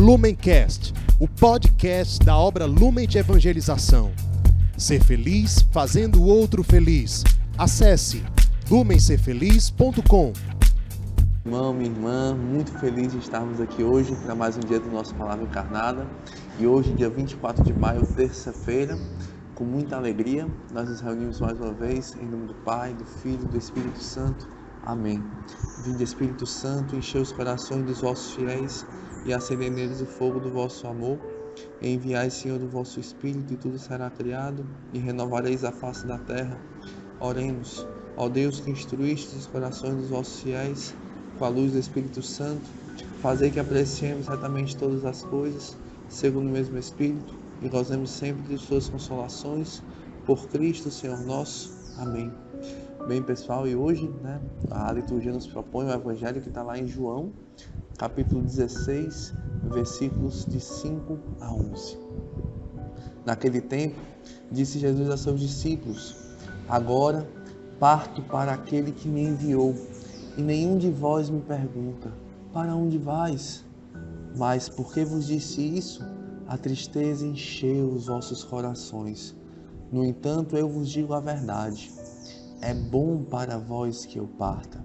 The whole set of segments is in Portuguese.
Lumencast, o podcast da obra Lumen de Evangelização. Ser feliz fazendo o outro feliz. Acesse lumencerfeliz.com. Irmão, minha irmã, muito feliz de estarmos aqui hoje para mais um dia do nosso Palavra Encarnada. E hoje, dia 24 de maio, terça-feira, com muita alegria, nós nos reunimos mais uma vez em nome do Pai, do Filho e do Espírito Santo. Amém. Vinde, Espírito Santo, enchei os corações dos vossos fiéis e acendei neles o fogo do vosso amor. Enviai, Senhor, o vosso Espírito, e tudo será criado, e renovareis a face da terra. Oremos, ó Deus que instruíste os corações dos vossos fiéis, com a luz do Espírito Santo, fazei que apreciemos retamente todas as coisas, segundo o mesmo Espírito, e gozemos sempre de suas consolações, por Cristo, Senhor nosso. Amém. Bem, pessoal, e hoje né, a liturgia nos propõe o evangelho que está lá em João, capítulo 16, versículos de 5 a 11. Naquele tempo, disse Jesus a seus discípulos: Agora parto para aquele que me enviou, e nenhum de vós me pergunta: Para onde vais? Mas porque vos disse isso, a tristeza encheu os vossos corações. No entanto, eu vos digo a verdade é bom para vós que eu parta.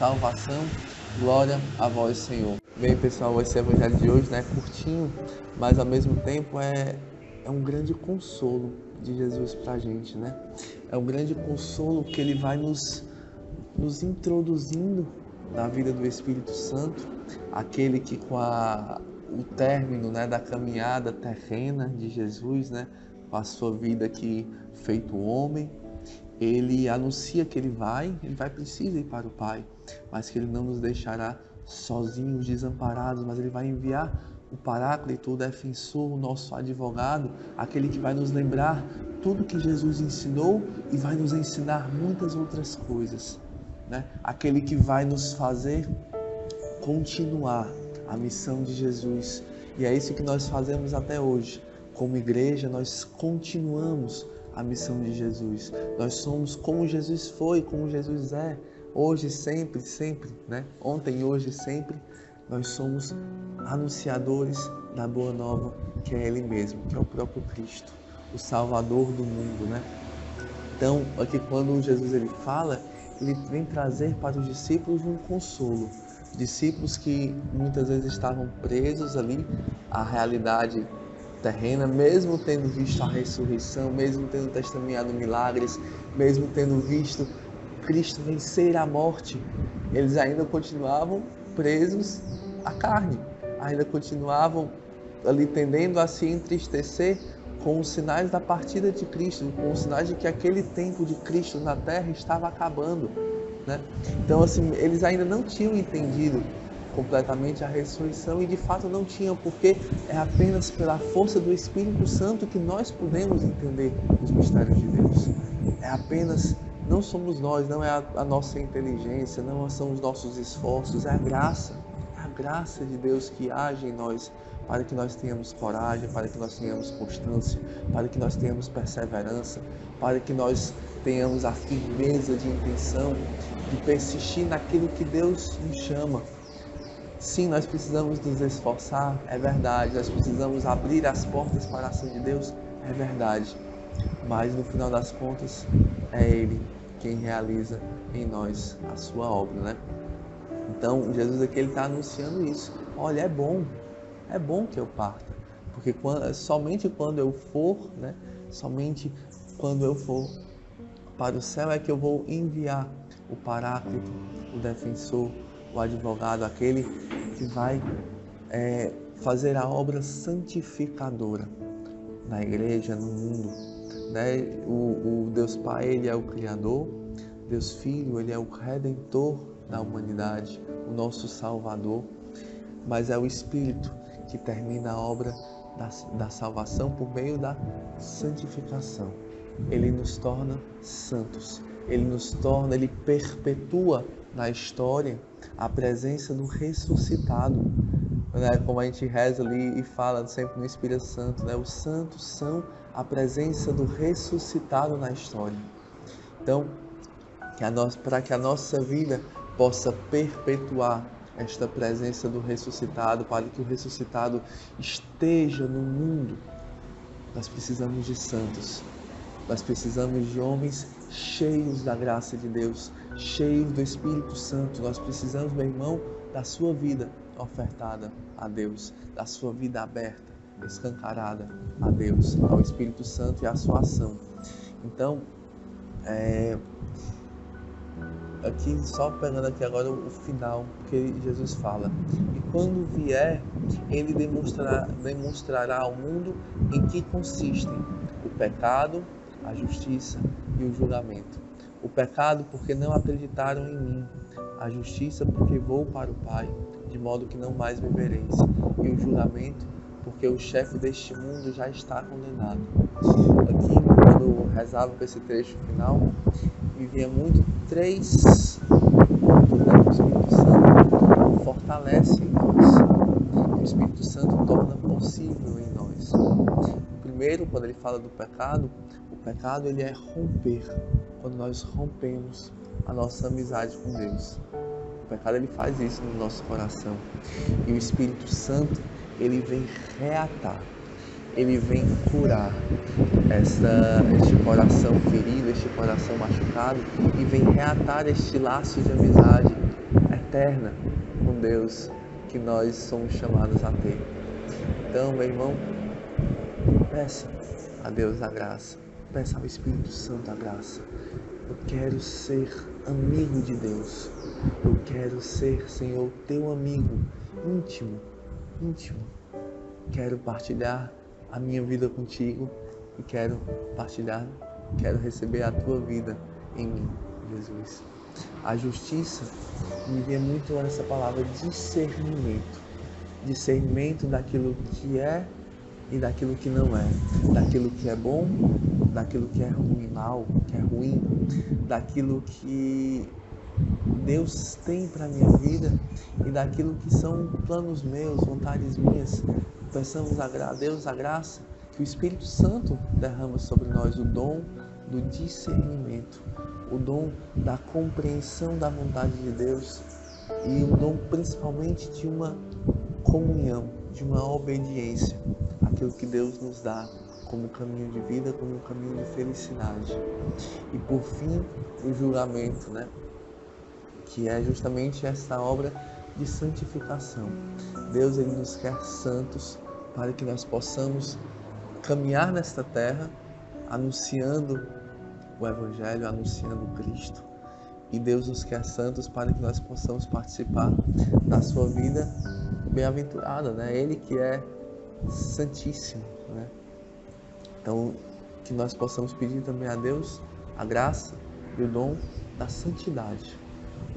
salvação, glória a vós, Senhor. Bem, pessoal, esse evangelho de hoje né, curtinho, mas ao mesmo tempo é, é um grande consolo de Jesus para a gente, né? É um grande consolo que ele vai nos, nos introduzindo na vida do Espírito Santo, aquele que com a o término né, da caminhada terrena de Jesus, né, com a sua vida aqui feito homem, ele anuncia que ele vai, ele vai precisa ir para o Pai, mas que ele não nos deixará sozinhos, desamparados, mas ele vai enviar o Paráclito, o defensor, o nosso advogado, aquele que vai nos lembrar tudo que Jesus ensinou e vai nos ensinar muitas outras coisas, né? Aquele que vai nos fazer continuar a missão de Jesus. E é isso que nós fazemos até hoje. Como igreja, nós continuamos a missão de Jesus. Nós somos como Jesus foi, como Jesus é, hoje, sempre, sempre, né? Ontem, hoje, sempre. Nós somos anunciadores da boa nova, que é Ele mesmo, que é o próprio Cristo, o Salvador do mundo, né? Então, aqui quando Jesus ele fala, ele vem trazer para os discípulos um consolo discípulos que muitas vezes estavam presos ali à realidade terrena, mesmo tendo visto a ressurreição, mesmo tendo testemunhado milagres, mesmo tendo visto Cristo vencer a morte, eles ainda continuavam presos à carne, ainda continuavam ali tendendo a se entristecer com os sinais da partida de Cristo, com os sinais de que aquele tempo de Cristo na terra estava acabando. Né? Então, assim, eles ainda não tinham entendido completamente a ressurreição e de fato não tinham, porque é apenas pela força do Espírito Santo que nós podemos entender os mistérios de Deus. É apenas, não somos nós, não é a, a nossa inteligência, não são os nossos esforços, é a graça, é a graça de Deus que age em nós para que nós tenhamos coragem, para que nós tenhamos constância, para que nós tenhamos perseverança, para que nós tenhamos a firmeza de intenção de persistir naquilo que Deus nos chama. Sim, nós precisamos nos esforçar, é verdade. Nós precisamos abrir as portas para a ação de Deus, é verdade. Mas no final das contas, é Ele quem realiza em nós a sua obra, né? Então, Jesus aqui está anunciando isso. Olha, é bom, é bom que eu parta, porque quando, somente quando eu for, né? Somente quando eu for para o céu é que eu vou enviar o Paráclito, o defensor, o advogado, aquele que vai é, fazer a obra santificadora na igreja, no mundo. Né? O, o Deus Pai, ele é o Criador, Deus Filho, ele é o Redentor da humanidade, o nosso Salvador, mas é o Espírito que termina a obra da, da salvação por meio da santificação. Ele nos torna santos, ele nos torna, ele perpetua na história a presença do ressuscitado. Né? Como a gente reza ali e fala sempre no Espírito Santo, né? os santos são a presença do ressuscitado na história. Então, para que a nossa vida possa perpetuar esta presença do ressuscitado, para que o ressuscitado esteja no mundo, nós precisamos de santos. Nós precisamos de homens cheios da graça de Deus, cheios do Espírito Santo. Nós precisamos, meu irmão, da sua vida ofertada a Deus, da sua vida aberta, escancarada a Deus, ao Espírito Santo e à sua ação. Então, é, aqui só pegando aqui agora o final que Jesus fala. E quando vier, ele demonstrará, ao mundo em que consistem o pecado, a justiça e o julgamento. O pecado porque não acreditaram em mim, a justiça porque vou para o Pai, modo que não mais me vereis, e o julgamento porque o chefe deste mundo já está condenado. Aqui, quando eu rezava com esse trecho final, me muito três pontos que o Espírito Santo fortalece em nós, que o Espírito Santo torna possível em nós. Primeiro, quando ele fala do pecado, o pecado ele é romper, quando nós rompemos a nossa amizade com Deus. Pecado ele faz isso no nosso coração. E o Espírito Santo ele vem reatar, ele vem curar esta, este coração ferido, este coração machucado e vem reatar este laço de amizade eterna com Deus que nós somos chamados a ter. Então, meu irmão, peça a Deus a graça, peça ao Espírito Santo a graça. Eu quero ser amigo de Deus. Eu quero ser, Senhor, teu amigo íntimo íntimo. Quero partilhar a minha vida contigo e quero partilhar, quero receber a tua vida em mim, Jesus. A justiça me vê muito essa palavra discernimento. Discernimento daquilo que é e daquilo que não é, daquilo que é bom, daquilo que é ruim, mal, que é ruim, daquilo que Deus tem para minha vida e daquilo que são planos meus, vontades minhas. Peçamos a Deus a graça que o Espírito Santo derrama sobre nós o dom do discernimento, o dom da compreensão da vontade de Deus e o dom principalmente de uma comunhão, de uma obediência àquilo que Deus nos dá como caminho de vida, como caminho de felicidade. E por fim, o julgamento, né? que é justamente essa obra de santificação. Deus ele nos quer santos para que nós possamos caminhar nesta terra anunciando o evangelho, anunciando Cristo. E Deus nos quer santos para que nós possamos participar da sua vida bem-aventurada, né? Ele que é santíssimo, né? Então, que nós possamos pedir também a Deus a graça e o dom da santidade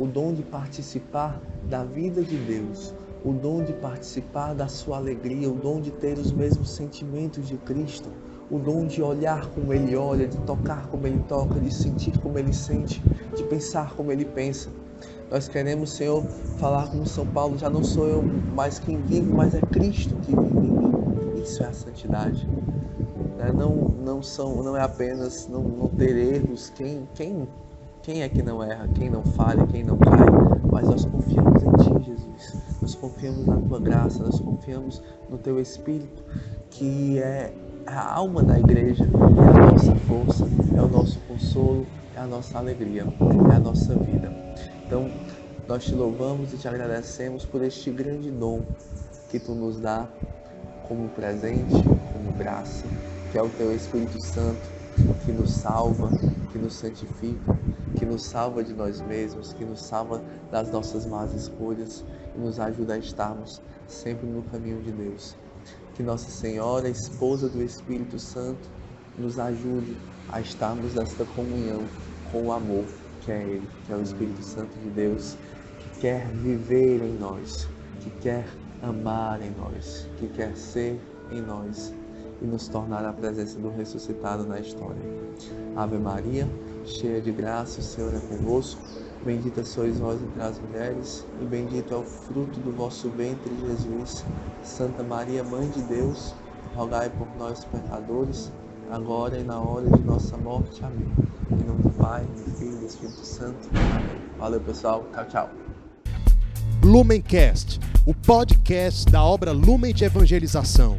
o dom de participar da vida de Deus, o dom de participar da sua alegria, o dom de ter os mesmos sentimentos de Cristo, o dom de olhar como Ele olha, de tocar como Ele toca, de sentir como Ele sente, de pensar como Ele pensa. Nós queremos, Senhor, falar como São Paulo, já não sou eu mais quem vive, mas é Cristo que vive em mim. Isso é a santidade. Né? Não, não, são, não é apenas não, não ter erros. Quem, quem quem é que não erra? Quem não falha? Quem não cai? Mas nós confiamos em Ti, Jesus. Nós confiamos na Tua graça, nós confiamos no Teu Espírito, que é a alma da igreja, é a nossa força, é o nosso consolo, é a nossa alegria, é a nossa vida. Então, nós te louvamos e te agradecemos por este grande dom que tu nos dá como presente, como graça, que é o teu Espírito Santo, que nos salva, que nos santifica, que nos salva de nós mesmos, que nos salva das nossas más escolhas e nos ajuda a estarmos sempre no caminho de Deus. Que Nossa Senhora, esposa do Espírito Santo, nos ajude a estarmos nesta comunhão com o amor que é Ele, que é o Espírito Santo de Deus, quer viver em nós, que quer amar em nós, que quer ser em nós e nos tornar a presença do ressuscitado na história. Ave Maria, cheia de graça, o Senhor é convosco. Bendita sois vós entre as mulheres, e bendito é o fruto do vosso ventre, Jesus. Santa Maria, Mãe de Deus, rogai por nós, pecadores, agora e na hora de nossa morte. Amém. Em nome do Pai, do Filho e do Espírito Santo. Valeu, pessoal. Tchau, tchau. Lumencast, o podcast da obra Lumen de Evangelização.